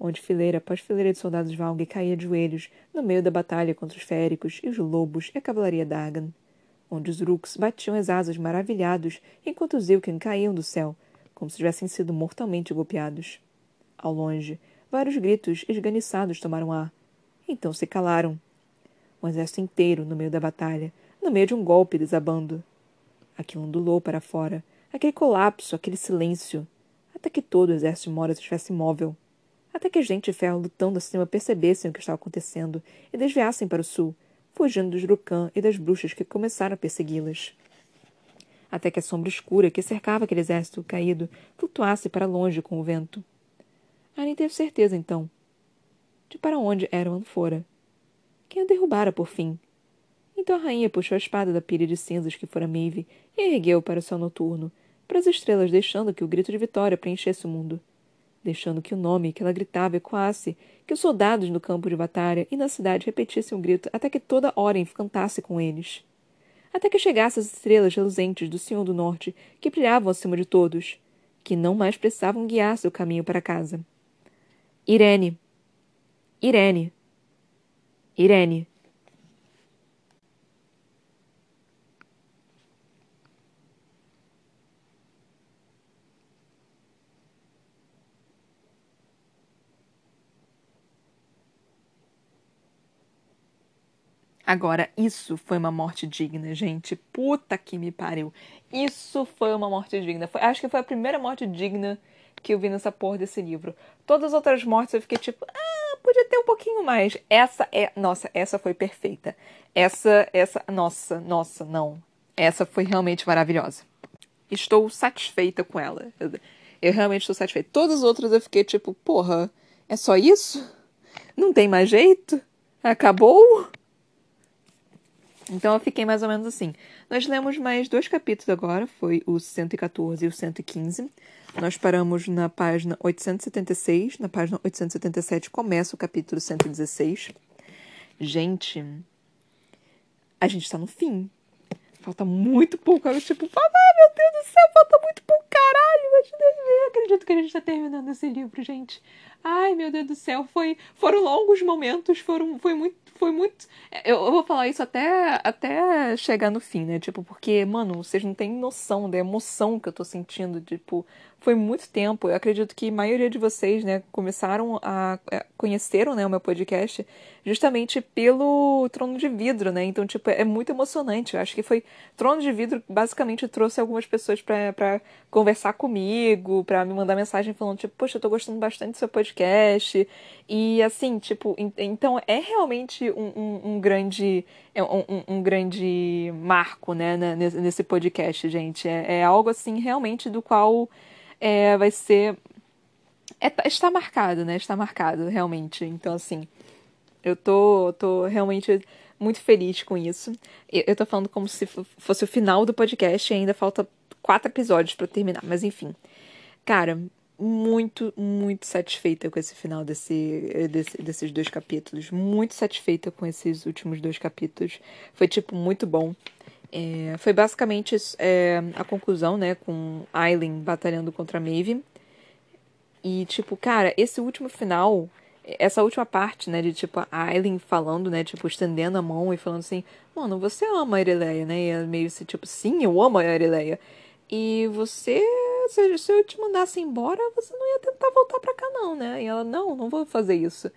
onde fileira após fileira de soldados Valg caía de joelhos no meio da batalha contra os féricos e os lobos e a cavalaria Dagan onde os Rooks batiam as asas maravilhados enquanto os Ilken caíam do céu, como se tivessem sido mortalmente golpeados. Ao longe, vários gritos esganiçados tomaram ar. Então se calaram. Um exército inteiro no meio da batalha, no meio de um golpe desabando. Aquilo ondulou para fora, aquele colapso, aquele silêncio, até que todo o exército de Moras estivesse imóvel. Até que a gente de ferro lutando acima percebessem o que estava acontecendo e desviassem para o sul, fugindo dos Drucan e das bruxas que começaram a persegui-las. Até que a sombra escura que cercava aquele exército caído flutuasse para longe com o vento. Annie teve certeza, então. de para onde Erwan fora. Quem a derrubara, por fim? Então a rainha puxou a espada da pilha de cinzas que fora Maeve e ergueu para o céu noturno, para as estrelas, deixando que o grito de vitória preenchesse o mundo. Deixando que o nome que ela gritava ecoasse, que os soldados no campo de batalha e na cidade repetissem o grito até que toda Oren cantasse com eles. Até que chegassem as estrelas reluzentes do Senhor do Norte, que brilhavam acima de todos, que não mais precisavam guiar seu caminho para casa. Irene. Irene. Irene. Agora, isso foi uma morte digna, gente. Puta que me pariu. Isso foi uma morte digna. Foi, acho que foi a primeira morte digna que eu vi nessa porra desse livro. Todas as outras mortes eu fiquei tipo, ah, podia ter um pouquinho mais. Essa é, nossa, essa foi perfeita. Essa, essa, nossa, nossa, não. Essa foi realmente maravilhosa. Estou satisfeita com ela. Eu, eu realmente estou satisfeita. Todas as outras eu fiquei tipo, porra, é só isso? Não tem mais jeito? Acabou? Então eu fiquei mais ou menos assim. Nós lemos mais dois capítulos agora, foi o 114 e o 115. Nós paramos na página 876, na página 877 começa o capítulo 116. Gente, a gente tá no fim. Falta muito pouco. Eu, tipo, ah, meu Deus do céu, falta a gente tá terminando esse livro, gente. Ai, meu Deus do céu, foi, foram longos momentos, foram, foi muito foi muito. Eu, eu, vou falar isso até, até chegar no fim, né? Tipo, porque, mano, vocês não têm noção da emoção que eu tô sentindo. Tipo, foi muito tempo. Eu acredito que a maioria de vocês, né, começaram a. É, conheceram, né, o meu podcast justamente pelo Trono de Vidro, né? Então, tipo, é muito emocionante. Eu acho que foi. Trono de Vidro basicamente trouxe algumas pessoas para conversar comigo, para me mandar mensagem falando, tipo, poxa, eu tô gostando bastante do seu podcast. E assim, tipo, então é realmente um, um, um grande. É um, um, grande marco, né, nesse podcast, gente. É, é algo assim realmente do qual é, vai ser. É, tá, está marcado, né? Está marcado, realmente. Então, assim, eu tô, tô realmente muito feliz com isso. Eu tô falando como se fosse o final do podcast e ainda falta quatro episódios para terminar, mas enfim. Cara, muito, muito satisfeita com esse final desse, desse, desses dois capítulos. Muito satisfeita com esses últimos dois capítulos. Foi, tipo, muito bom. É, foi basicamente é, a conclusão, né, com Aileen batalhando contra Maeve. E, tipo, cara, esse último final, essa última parte, né, de, tipo, a Aileen falando, né, tipo, estendendo a mão e falando assim, mano, você ama a Erileia, né, e é meio assim, tipo, sim, eu amo a Erileia. E você, se, eu te mandasse embora, você não ia tentar voltar pra cá não, né? E ela, não, não vou fazer isso.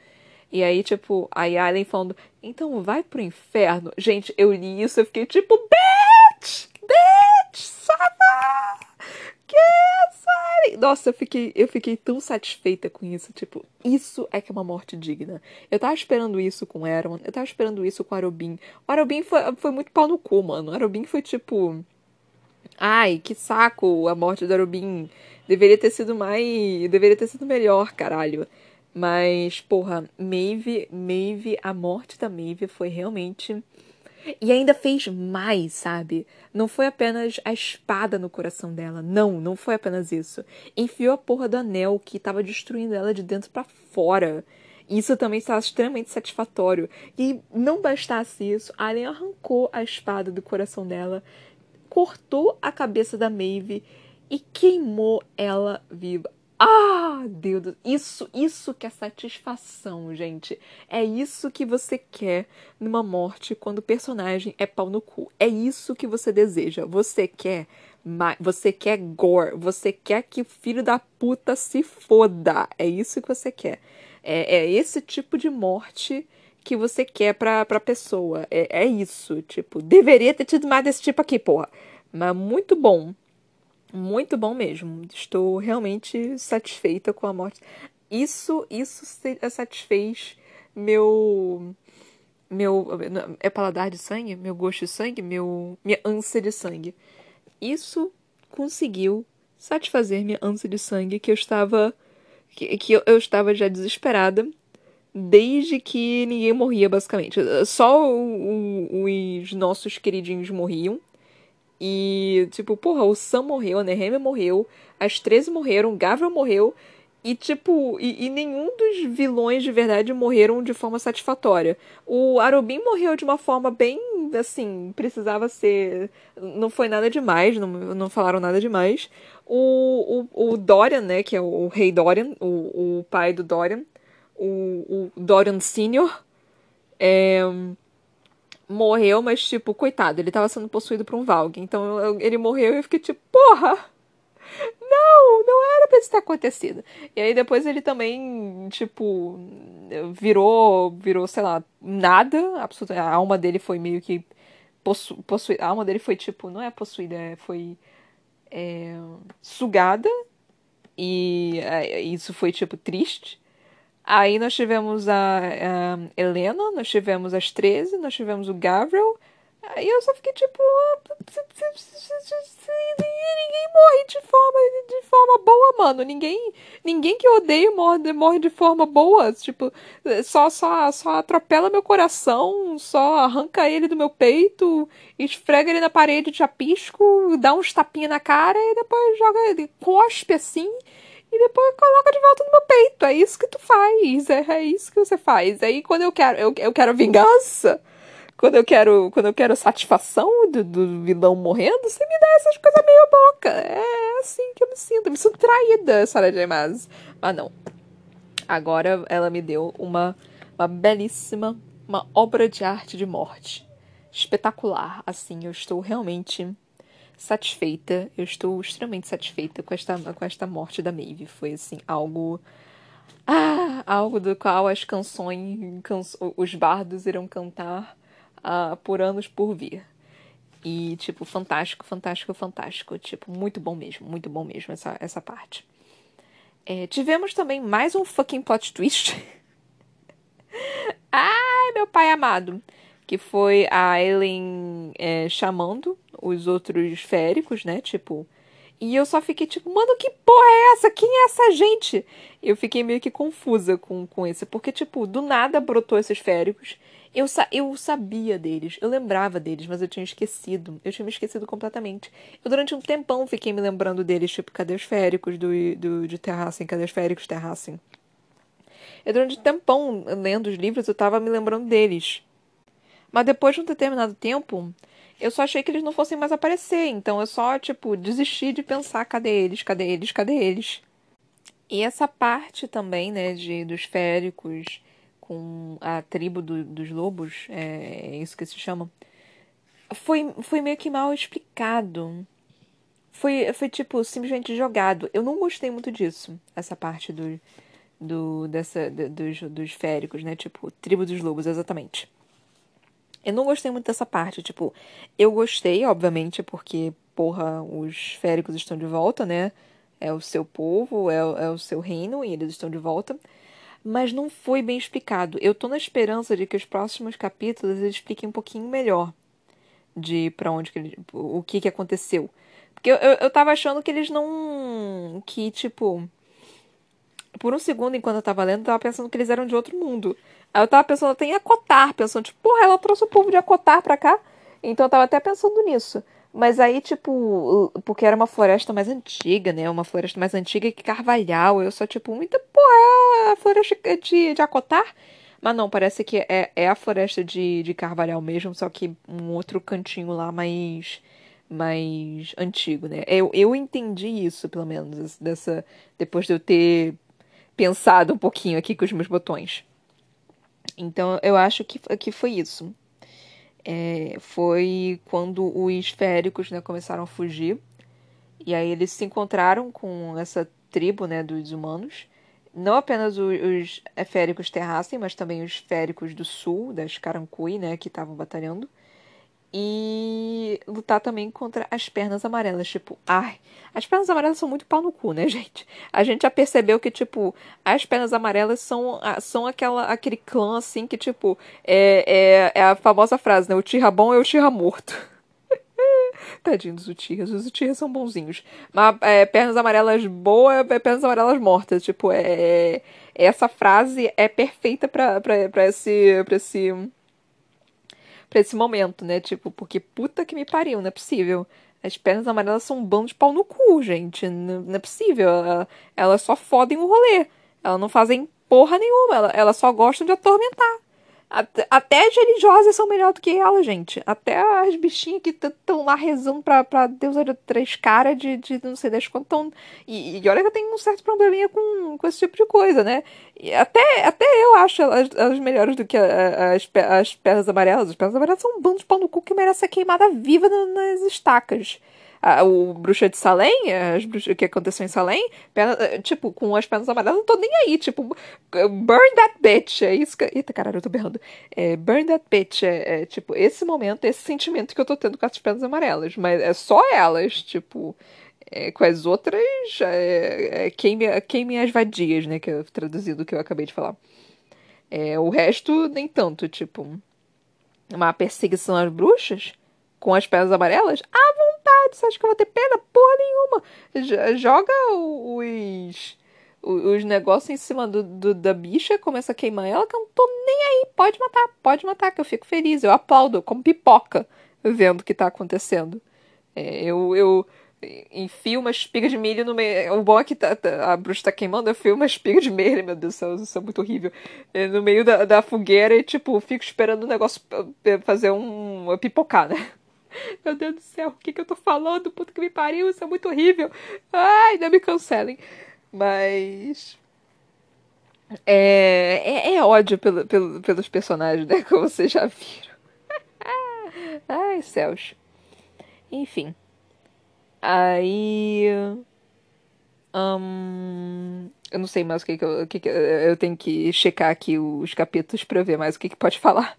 E aí, tipo, a Yalen falando, então vai pro inferno. Gente, eu li isso, eu fiquei tipo, bitch! Bitch! Sava! Nossa, eu fiquei, eu fiquei tão satisfeita com isso. Tipo, isso é que é uma morte digna. Eu tava esperando isso com Aaron, eu tava esperando isso com Arobin. O Arobin foi, foi muito pau no cu, mano. O Arobin foi tipo. Ai, que saco a morte do Arobin. Deveria ter sido mais. Deveria ter sido melhor, caralho. Mas, porra, Maeve, Maeve, a morte da Maeve foi realmente. E ainda fez mais, sabe? Não foi apenas a espada no coração dela. Não, não foi apenas isso. Enfiou a porra do anel que estava destruindo ela de dentro para fora. Isso também estava extremamente satisfatório. E não bastasse isso, Alien arrancou a espada do coração dela, cortou a cabeça da Maeve e queimou ela viva. Ah, Deus, isso, isso que é satisfação, gente. É isso que você quer numa morte quando o personagem é pau no cu. É isso que você deseja. Você quer, você quer gore. Você quer que o filho da puta se foda. É isso que você quer. É, é esse tipo de morte que você quer pra, pra pessoa. É, é isso, tipo, deveria ter tido mais desse tipo aqui, porra. Mas muito bom. Muito bom mesmo. Estou realmente satisfeita com a morte. Isso, isso satisfez meu meu é paladar de sangue, meu gosto de sangue, meu minha ânsia de sangue. Isso conseguiu satisfazer minha ânsia de sangue que eu estava que, que eu, eu estava já desesperada desde que ninguém morria, basicamente. Só o, o, os nossos queridinhos morriam. E, tipo, porra, o Sam morreu, a Nehemia morreu, as 13 morreram, Gavril morreu. E, tipo, e, e, nenhum dos vilões de verdade morreram de forma satisfatória. O Arobin morreu de uma forma bem, assim, precisava ser. Não foi nada demais, não, não falaram nada demais. O, o, o Dorian, né, que é o, o rei Dorian, o, o pai do Dorian, o, o Dorian Senior, é, morreu, mas, tipo, coitado, ele tava sendo possuído por um Valg. Então eu, ele morreu e eu fiquei tipo, porra! Não, não era pra isso ter acontecido. E aí depois ele também, tipo, virou, virou, sei lá, nada. Absolutamente. A alma dele foi meio que possu, possuída. A alma dele foi, tipo, não é possuída, é, foi é, sugada. E é, isso foi, tipo, triste. Aí nós tivemos a, a Helena, nós tivemos as 13, nós tivemos o Gabriel. Aí eu só fiquei tipo. Ninguém morre de forma, de forma boa, mano. Ninguém, ninguém que eu odeio morre, morre de forma boa. Tipo, só, só, só atropela meu coração, só arranca ele do meu peito, esfrega ele na parede de chapisco, dá uns tapinhas na cara e depois joga ele, cospe assim e depois coloca de volta no meu peito. É isso que tu faz, é, é isso que você faz. Aí quando eu quero, eu, eu quero vingança quando eu quero, quando eu quero satisfação do, do vilão morrendo, você me dá essas coisas meio boca. É assim que eu me sinto. Eu me sinto traída, Sarah J. Maas. Mas não. Agora ela me deu uma, uma belíssima, uma obra de arte de morte. Espetacular. Assim, eu estou realmente satisfeita. Eu estou extremamente satisfeita com esta, com esta morte da Maeve. Foi, assim, algo... Ah, algo do qual as canções, canso, os bardos irão cantar uh, por anos por vir. E, tipo, fantástico, fantástico, fantástico. Tipo, muito bom mesmo, muito bom mesmo essa, essa parte. É, tivemos também mais um fucking plot twist. (laughs) Ai, meu pai amado. Que foi a Ellen é, chamando os outros féricos, né? Tipo. E eu só fiquei tipo, mano, que porra é essa? Quem é essa gente? Eu fiquei meio que confusa com, com esse. Porque, tipo, do nada brotou esses féricos. Eu, sa eu sabia deles, eu lembrava deles, mas eu tinha esquecido. Eu tinha me esquecido completamente. Eu, durante um tempão, fiquei me lembrando deles, tipo, cadê os féricos do, do, de Terrassen? Cadê os féricos Terrassen? Eu, durante um tempão, lendo os livros, eu tava me lembrando deles. Mas depois de um determinado tempo, eu só achei que eles não fossem mais aparecer. Então eu só, tipo, desisti de pensar, cadê eles, cadê eles, cadê eles? E essa parte também, né, de, dos féricos com a tribo do, dos lobos, é, é, isso que se chama, foi, foi meio que mal explicado. Foi, foi tipo, simplesmente jogado. Eu não gostei muito disso, essa parte do, do dessa, do, dos, dos féricos, né? Tipo, tribo dos lobos, exatamente. Eu não gostei muito dessa parte, tipo, eu gostei, obviamente, porque, porra, os féricos estão de volta, né? É o seu povo, é, é o seu reino e eles estão de volta mas não foi bem explicado. Eu tô na esperança de que os próximos capítulos eles expliquem um pouquinho melhor de para onde que ele, o que que aconteceu. Porque eu, eu, eu tava achando que eles não que tipo por um segundo enquanto eu tava lendo, eu tava pensando que eles eram de outro mundo. Aí eu tava pensando até em Acotar, pensando tipo, porra, ela trouxe o povo de Acotar pra cá. Então eu tava até pensando nisso. Mas aí, tipo, porque era uma floresta mais antiga, né? Uma floresta mais antiga que Carvalhal. Eu só, tipo, muita porra, é a floresta de, de Acotar. Mas não, parece que é, é a floresta de, de Carvalhal mesmo, só que um outro cantinho lá mais mais antigo, né? Eu, eu entendi isso, pelo menos, dessa depois de eu ter pensado um pouquinho aqui com os meus botões. Então, eu acho que, que foi isso é, foi quando os féricos né, começaram a fugir. E aí eles se encontraram com essa tribo né, dos humanos. Não apenas os, os féricos terrassem, mas também os féricos do sul, das Carancui, né, que estavam batalhando e lutar também contra as pernas amarelas. Tipo, ai, as pernas amarelas são muito pau no cu, né, (laughs) gente? A gente já percebeu que, tipo, as pernas amarelas são, são aquela, aquele clã, assim, que, tipo, é, é, é a famosa frase, né? O tira bom é o tira morto. (laughs) Tadinho dos Utihas. Os Utihas são bonzinhos. Mas é, pernas amarelas boas é pernas amarelas mortas. Tipo, é, é essa frase é perfeita pra esse. Pra esse pra esse momento, né? Tipo, porque puta que me pariu, não é possível. As pernas amarelas são um bando de pau no cu, gente. Não, é possível. Elas só fodem o rolê. Elas não fazem porra nenhuma. Elas só gostam de atormentar. Até, as religiosas são melhor do que ela, gente. Até as bichinhas que estão lá rezando pra, pra Deus de três caras de, de não sei das quantas tão... E, e olha que eu tenho um certo probleminha com, com esse tipo de coisa, né? E até, até eu acho elas, elas melhores do que as, as pernas amarelas. As pernas amarelas são um bando de pau no cu que merece ser queimada viva nas estacas a, o Bruxa de Salem, as bruxas, o que aconteceu em Salem, eh, tipo, com as pernas amarelas, não tô nem aí, tipo, burn that bitch, é isso que... Eita, caralho, eu tô berrando. É, burn that bitch, é, é, tipo, esse momento, esse sentimento que eu tô tendo com as pernas amarelas, mas é só elas, tipo... É, com as outras, é, é, queime, as vadias, né? Que eu, traduzindo o que eu acabei de falar. É, o resto, nem tanto, tipo. Uma perseguição às bruxas com as pernas amarelas, à vontade. Você acha que eu vou ter pena? Porra nenhuma. Joga os, os negócios em cima do, do, da bicha, começa a queimar ela, que eu não tô nem aí. Pode matar, pode matar, que eu fico feliz. Eu aplaudo, como pipoca, vendo o que tá acontecendo. É, eu, eu enfio uma espiga de milho no meio. O bom é que tá, tá, a bruxa tá queimando, eu enfio uma espiga de milho, meu Deus do céu, isso é muito horrível. É, no meio da, da fogueira e, tipo, fico esperando o negócio fazer um. pipocar, né? Meu Deus do céu, o que, que eu tô falando? Puta que me pariu, isso é muito horrível. Ai, não me cancelem. Mas. É, é, é ódio pelo, pelo, pelos personagens, né? (laughs) Como vocês já viram. (laughs) Ai, céus. Enfim. Aí. Hum, eu não sei mais o que, que, eu, o que, que eu tenho que checar aqui os capítulos para ver mais o que, que pode falar.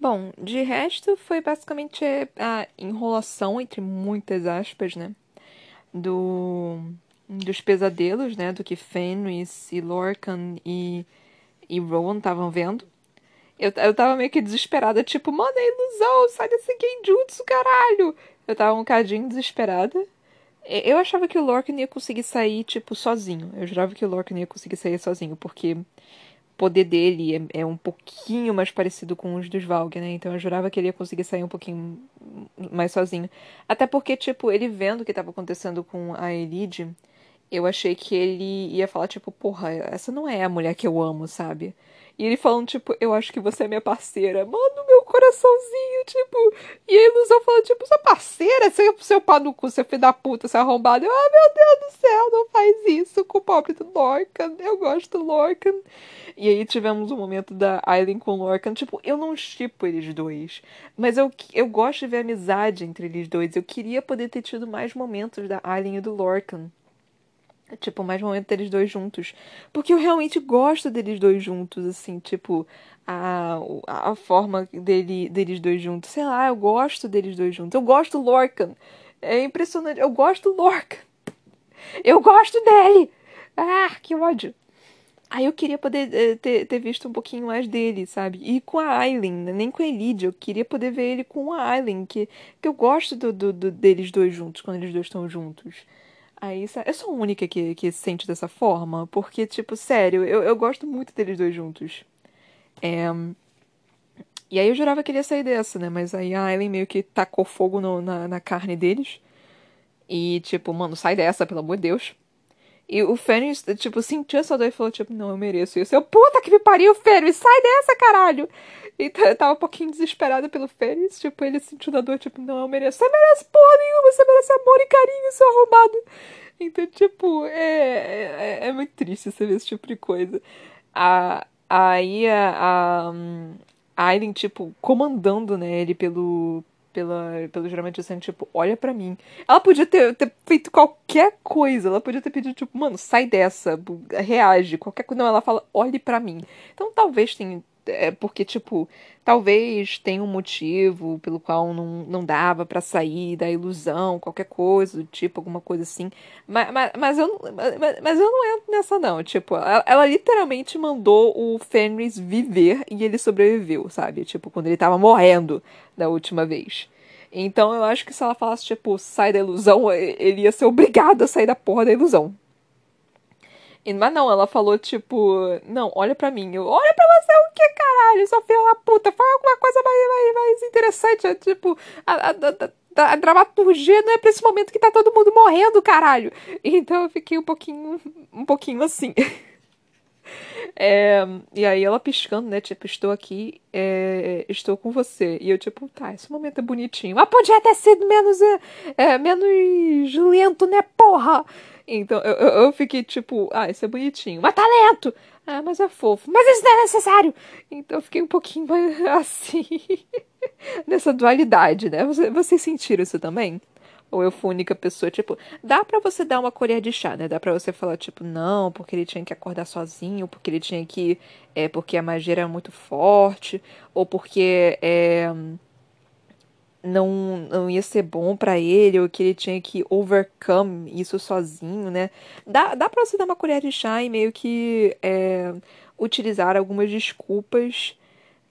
Bom, de resto foi basicamente a enrolação, entre muitas aspas, né? Do, dos pesadelos, né? Do que Fenris e Lorcan e, e Rowan estavam vendo. Eu, eu tava meio que desesperada, tipo, mano, é ilusão, sai desse genjutsu, caralho! Eu tava um bocadinho desesperada. Eu achava que o Lorcan ia conseguir sair, tipo, sozinho. Eu jurava que o Lorcan ia conseguir sair sozinho, porque poder dele é, é, um pouquinho mais parecido com os dos Valg, né? Então eu jurava que ele ia conseguir sair um pouquinho mais sozinho. Até porque, tipo, ele vendo o que estava acontecendo com a Elide, eu achei que ele ia falar, tipo, porra, essa não é a mulher que eu amo, sabe? E ele falando, tipo, eu acho que você é minha parceira. Mano, meu coraçãozinho, tipo. E a ilusão falando, tipo, sua parceira, seu, seu pau no cu, seu filho da puta, seu arrombado. Eu, ah, meu Deus do céu, não faz isso com o pobre do Lorcan. Eu gosto do Lorcan. E aí tivemos o um momento da Aileen com o Lorcan. Tipo, eu não chipo eles dois. Mas eu, eu gosto de ver amizade entre eles dois. Eu queria poder ter tido mais momentos da Aileen e do Lorcan. Tipo, mais momentos deles dois juntos. Porque eu realmente gosto deles dois juntos, assim, tipo, a, a forma dele, deles dois juntos. Sei lá, eu gosto deles dois juntos. Eu gosto do Lorcan. É impressionante. Eu gosto do Lorcan. Eu gosto dele. Ah, que ódio. Aí eu queria poder eh, ter, ter visto um pouquinho mais dele, sabe? E com a Aileen, né? nem com a Elide. Eu queria poder ver ele com a Aileen, que, que eu gosto do, do, do deles dois juntos, quando eles dois estão juntos. Aí, eu sou a única que, que sente dessa forma, porque, tipo, sério, eu, eu gosto muito deles dois juntos. É... E aí eu jurava que ele ia sair dessa, né? Mas aí a Ellen meio que tacou fogo no, na, na carne deles. E, tipo, mano, sai dessa, pelo amor de Deus. E o Fênix, tipo, sentiu essa dor e falou, tipo, não, eu mereço isso. Eu, puta que me pariu, Fênix, sai dessa, caralho! Então eu tava um pouquinho desesperada pelo Fênix, tipo, ele sentiu a dor, tipo, não, eu mereço. Você merece porra nenhuma, você merece amor e carinho, seu arrombado. Então, tipo, é, é, é muito triste você ver esse tipo de coisa. A, aí a, a, Aileen, tipo, comandando, né, ele pelo, pela, pelo geralmente assim, tipo, olha para mim. Ela podia ter, ter feito qualquer coisa, ela podia ter pedido, tipo, mano, sai dessa, reage, qualquer coisa. Não, ela fala, olhe para mim. Então talvez tenha, é porque, tipo, talvez tenha um motivo pelo qual não, não dava para sair da ilusão, qualquer coisa tipo, alguma coisa assim. Mas, mas, mas, eu, mas, mas eu não entro nessa, não. Tipo, ela, ela, literalmente mandou o Fenris viver e ele sobreviveu, sabe? Tipo, quando ele tava morrendo da última vez. Então eu acho que se ela falasse, tipo, sai da ilusão, ele ia ser obrigado a sair da porra da ilusão. Mas não, ela falou, tipo, não, olha pra mim. Eu, olha pra você o que, caralho? Sua filha da puta, fala alguma coisa mais, mais, mais interessante. É, tipo, a, a, a, a, dramaturgia não é pra esse momento que tá todo mundo morrendo, caralho. Então eu fiquei um pouquinho, um pouquinho assim. (laughs) É, e aí ela piscando, né? Tipo, estou aqui, é, estou com você. E eu, tipo, tá, esse momento é bonitinho. Mas podia ter sido menos, é, é menos lento, né, porra? Então eu, eu, fiquei tipo, ah, isso é bonitinho. Mas tá lento! Ah, mas é fofo. Mas isso não é necessário! Então eu fiquei um pouquinho (laughs) assim. nessa dualidade, né? Vocês sentiram isso também? Ou eu fui a única pessoa, tipo, dá para você dar uma colher de chá, né? Dá pra você falar, tipo, não, porque ele tinha que acordar sozinho, porque ele tinha que. É, porque a magia era muito forte, ou porque é, não, não ia ser bom para ele, ou que ele tinha que overcome isso sozinho, né? Dá, dá pra você dar uma colher de chá e meio que é, utilizar algumas desculpas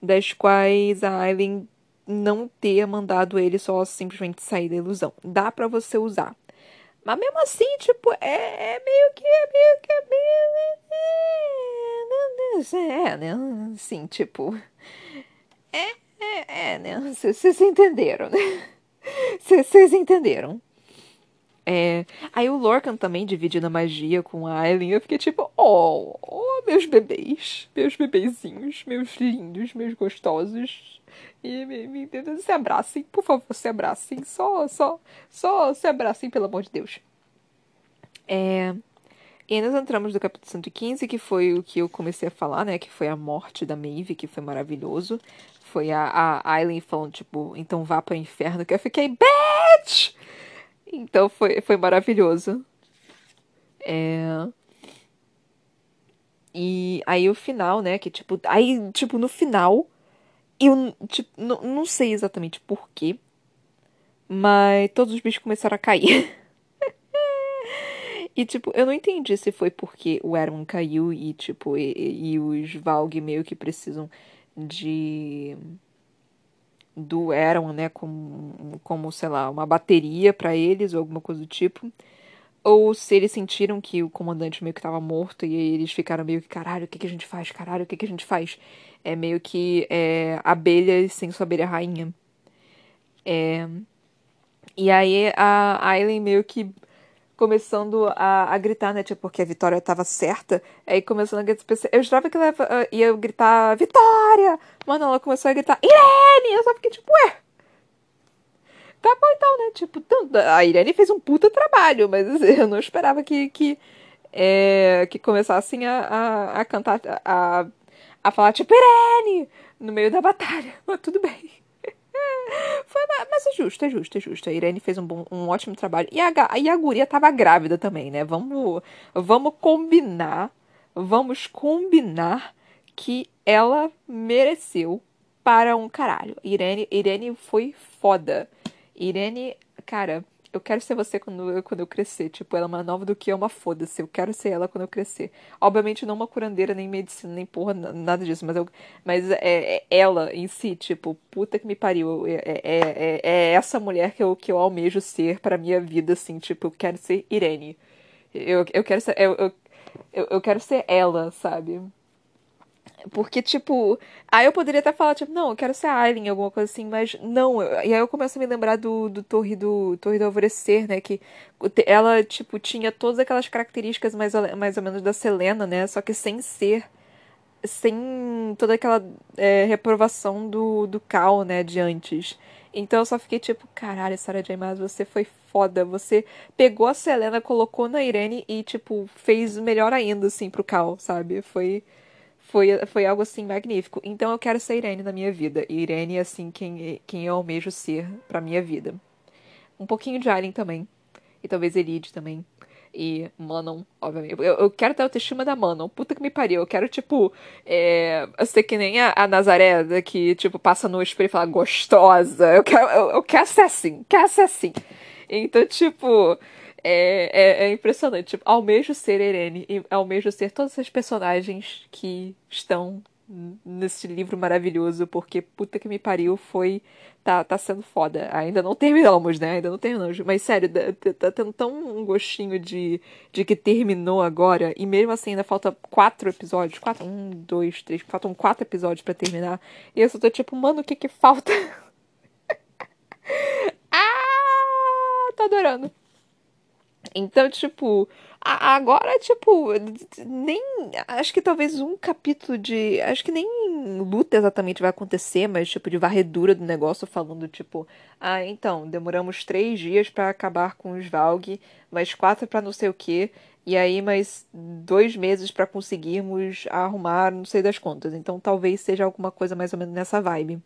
das quais a Aileen não ter mandado ele só simplesmente sair da ilusão. Dá para você usar. Mas mesmo assim, tipo, é, é meio que. É meio que. É, meio, é, é, né? Assim, tipo. É, é, é né? (laughs) Vocês entenderam, né? (laughs) Vocês entenderam. É, aí o Lorcan também dividindo a magia com a Aileen. Eu fiquei tipo, oh, oh, meus bebês, meus bebezinhos, meus lindos, meus gostosos. E me, me, se abracem, por favor, se abracem. Só, só, só se abracem, pelo amor de Deus. É, e nós entramos no capítulo 115, que foi o que eu comecei a falar, né? Que foi a morte da Maeve, que foi maravilhoso. Foi a, a Aileen falando, tipo, então vá para o inferno, que eu fiquei, bitch! Então foi, foi maravilhoso. É... E aí o final, né? Que tipo, aí, tipo, no final eu, tipo, não, sei exatamente porquê, mas todos os bichos começaram a cair. (laughs) e, tipo, eu não entendi se foi porque o Erwin caiu e, tipo, e, e os Valg meio que precisam de do Erwin, né, como, como, sei lá, uma bateria para eles ou alguma coisa do tipo. Ou se eles sentiram que o comandante meio que tava morto e eles ficaram meio que, caralho, o que, que a gente faz? Caralho, o que, que a gente faz? É meio que é, abelhas sem sua abelha rainha. É... E aí a Aileen meio que começando a, a gritar, né? Tipo, porque a Vitória tava certa. Aí começando a gritar. Eu jurava que ela ia gritar Vitória! Mano, ela começou a gritar Irene! Eu só fiquei tipo, ué! Tá bom então, né? Tipo, a Irene fez um puta trabalho, mas (laughs) eu não esperava que, que, é, que começassem a, a, a cantar, a a falar, tipo, Irene! No meio da batalha. (laughs) Mas tudo bem. Foi, mas é justo, é justo, é justo. A Irene fez um, bom, um ótimo trabalho. E a, e a guria tava grávida também, né? Vamos, vamos combinar, vamos combinar que ela mereceu para um caralho. Irene, Irene foi foda. Irene, cara, eu quero ser você quando eu, quando eu crescer. Tipo, ela é mais nova do que eu, uma foda-se. Eu quero ser ela quando eu crescer. Obviamente, não uma curandeira, nem medicina, nem porra, nada disso. Mas, eu, mas é, é ela em si, tipo, puta que me pariu. É, é, é, é essa mulher que eu, que eu almejo ser pra minha vida, assim. Tipo, eu quero ser Irene. Eu, eu quero ser. Eu, eu, eu quero ser ela, sabe? Porque, tipo, aí eu poderia até falar, tipo, não, eu quero ser Aileen, alguma coisa assim, mas não. e aí eu começo a me lembrar do, do Torre do Torre do Alvorecer, né? Que ela, tipo, tinha todas aquelas características mais, mais ou menos da Selena, né? Só que sem ser. Sem toda aquela é, reprovação do, do Cal, né? De antes. Então eu só fiquei tipo, caralho, Sarah J. Maas, você foi foda. Você pegou a Selena, colocou na Irene e, tipo, fez melhor ainda, assim, pro Cal, sabe? Foi foi, foi algo assim magnífico. Então eu quero ser Irene na minha vida. E Irene é assim quem, quem eu almejo ser pra minha vida. Um pouquinho de Aileen também. E talvez Elide também. E Manon, obviamente. Eu, eu quero ter a autoestima da Manon. Puta que me pariu. Eu quero, tipo, é, ser que nem a, a Nazaré, que, tipo, passa no espelho e fala gostosa. Eu quero, eu, eu quero ser assim. Quero ser assim. Então, tipo, é, é, é, impressionante. Tipo, almejo ser Irene e almejo ser todos esses personagens que estão nesse livro maravilhoso, porque puta que me pariu, foi. Tá, tá sendo foda. Ainda não terminamos, né? Ainda não terminamos. Mas sério, tá, tá tendo tão um gostinho de, de que terminou agora, e mesmo assim ainda falta quatro episódios. Quatro, um, dois, três. Faltam quatro episódios para terminar. E eu só tô tipo, mano, o que que falta? (laughs) ah! Tô adorando. Então, tipo, agora, tipo, nem. Acho que talvez um capítulo de. Acho que nem luta exatamente vai acontecer, mas, tipo, de varredura do negócio, falando, tipo, ah, então, demoramos três dias para acabar com os Valg, mais quatro para não sei o quê, e aí mais dois meses para conseguirmos arrumar não sei das contas. Então, talvez seja alguma coisa mais ou menos nessa vibe.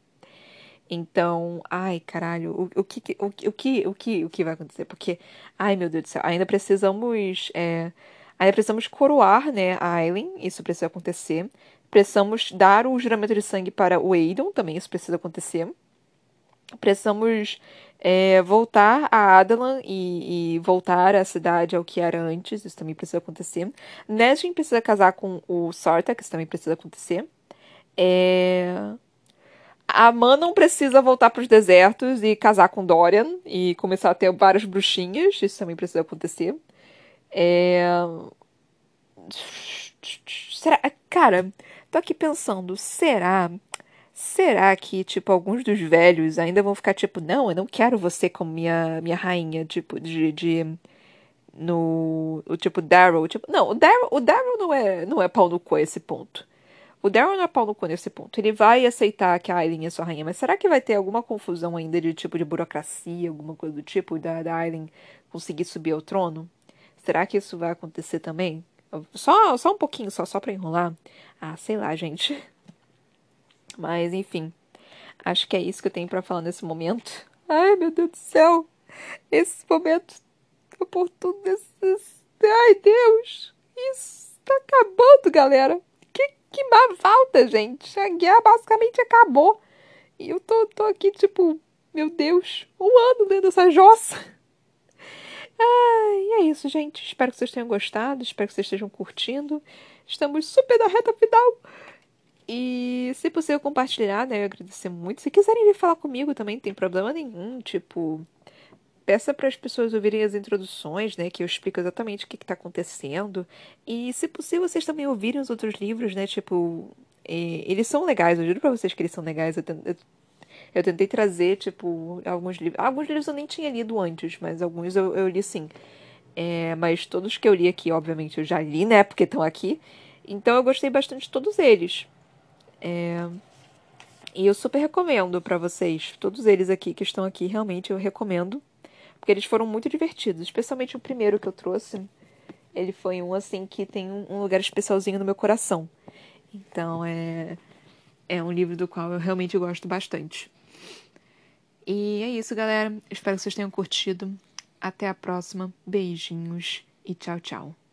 Então, ai, caralho, o, o, que, o, o, que, o, que, o que vai acontecer? Porque, ai, meu Deus do céu, ainda precisamos, é, ainda precisamos coroar, né, a Aileen, isso precisa acontecer. Precisamos dar o juramento de sangue para o Aidon, também isso precisa acontecer. Precisamos é, voltar a Adelan e, e, voltar a cidade ao que era antes, isso também precisa acontecer. Nesrin precisa casar com o Sartak, isso também precisa acontecer. É... A Manon precisa voltar para os desertos e casar com Dorian e começar a ter várias bruxinhas. Isso também precisa acontecer. É... Será. Cara, tô aqui pensando, será. Será que, tipo, alguns dos velhos ainda vão ficar tipo, não, eu não quero você como minha, minha rainha, tipo, de. de no. O tipo, Daryl. Tipo, não, o Daryl, o Daryl não é, não é pau no cu a esse ponto. O Daryl não é pau no cu nesse ponto. Ele vai aceitar que a Aileen é sua rainha, mas será que vai ter alguma confusão ainda de tipo de burocracia, alguma coisa do tipo, da, da Aileen conseguir subir ao trono? Será que isso vai acontecer também? Só, só um pouquinho, só, só pra enrolar? Ah, sei lá, gente. (laughs) Mas, enfim. Acho que é isso que eu tenho para falar nesse momento. Ai, meu Deus do céu. Esse momento oportuno desses. Ai, Deus. Isso tá acabando, galera que má falta, gente. A guerra basicamente acabou. E eu tô, tô aqui, tipo, meu Deus, um ano dentro dessa jossa. Ah, e é isso, gente. Espero que vocês tenham gostado. Espero que vocês estejam curtindo. Estamos super na reta final. E se possível compartilhar, né? Eu agradecer muito. Se quiserem vir falar comigo também, não tem problema nenhum. Tipo, peça para as pessoas ouvirem as introduções, né, que eu explico exatamente o que está acontecendo. E, se possível, vocês também ouvirem os outros livros, né, tipo, é, eles são legais, eu juro para vocês que eles são legais. Eu, eu, eu, tentei trazer, tipo, alguns livros. Alguns livros eu nem tinha lido antes, mas alguns eu, eu li sim. É, mas todos que eu li aqui, obviamente, eu já li, né, porque estão aqui. Então eu gostei bastante de todos eles. É... E eu super recomendo para vocês, todos eles aqui que estão aqui, realmente eu recomendo porque eles foram muito divertidos, especialmente o primeiro que eu trouxe. Ele foi um assim que tem um lugar especialzinho no meu coração. Então é é um livro do qual eu realmente gosto bastante. E é isso, galera. Espero que vocês tenham curtido. Até a próxima. Beijinhos e tchau, tchau.